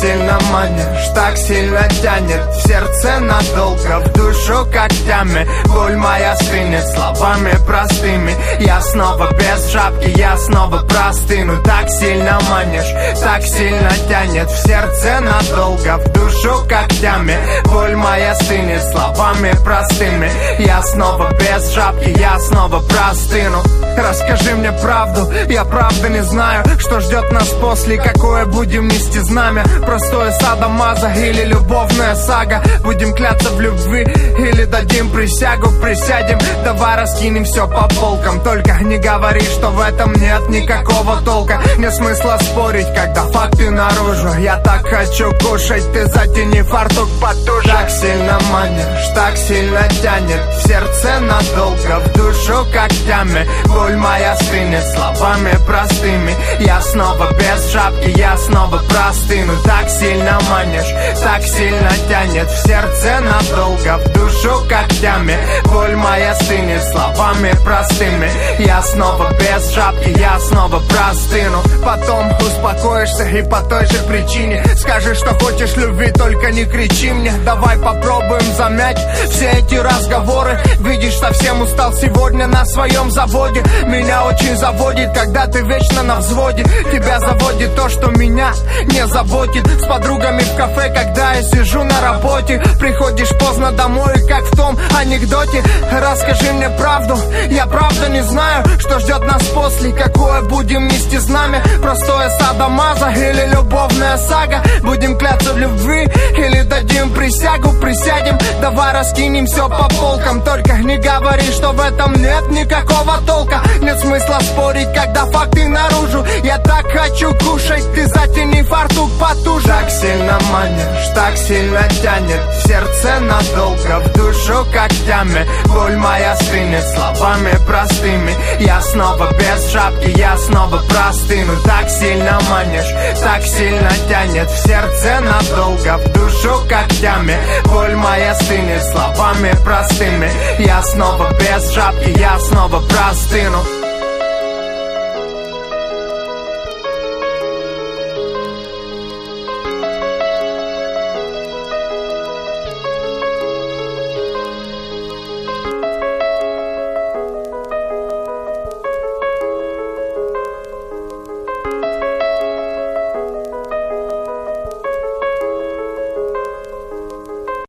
сильно манишь, так сильно тянет. В сердце надолго, в душу когтями. Боль моя стынет словами простыми. Я снова без шапки, я снова простыну Так сильно манишь, так сильно тянет. В сердце надолго, в душу когтями. Боль моя стынет словами простыми. Я снова без шапки, я снова простыну Расскажи мне правду, я правда не знаю. Что ждет нас после, какое будем нести знамя? Простое садомаза или любовная сага? Будем кляться в любви или дадим присягу? Присядем, давай раскинем все по полкам. Только не говори, что в этом нет никакого толка. Нет смысла спорить, когда факты наружу. Я так хочу кушать, ты затяни фартук потуже. Так сильно манишь, так сильно тянет В сердце надолго, в душу когтями. Боль моя стынет словами простыми. Я снова без шапки, я снова простыну Так сильно манишь, так сильно тянет. В сердце надолго, в душу когтями. Боль моя стынет словами простыми. Я снова без шапки, я снова простыну. Потом успокоишься и по той же причине. Скажи, что хочешь любви, только не кричи мне. Давай попробуем замять все эти разговоры. Видишь, совсем устал сегодня на своем заводе Меня очень заводит, когда ты вечно на взводе. Тебя заводит то, что меня не заботит. С подругами в кафе, когда я сижу на работе. Приходишь поздно домой, как в том анекдоте. Расскажи мне правду, я правда не знаю Что ждет нас после, какое будем нести знамя? Простое садомаза или любовная сага? Будем кляться в любви или дадим присягу? Присядем, давай раскинем все по полкам. Только не говори, что в этом нет никакого толка Нет смысла спорить, когда факты наружу. Я так хочу кушать, ты затяни фартук потуже. Так сильно манишь, так сильно тянет В сердце надолго, в душу когтями. Боль моя стынет словами простыми. Я снова без шапки, я снова простыну Так сильно манишь, так сильно тянет В сердце надолго, в душу когтями. Боль моя стынет словами простыми. Я снова без шапки, я снова простыну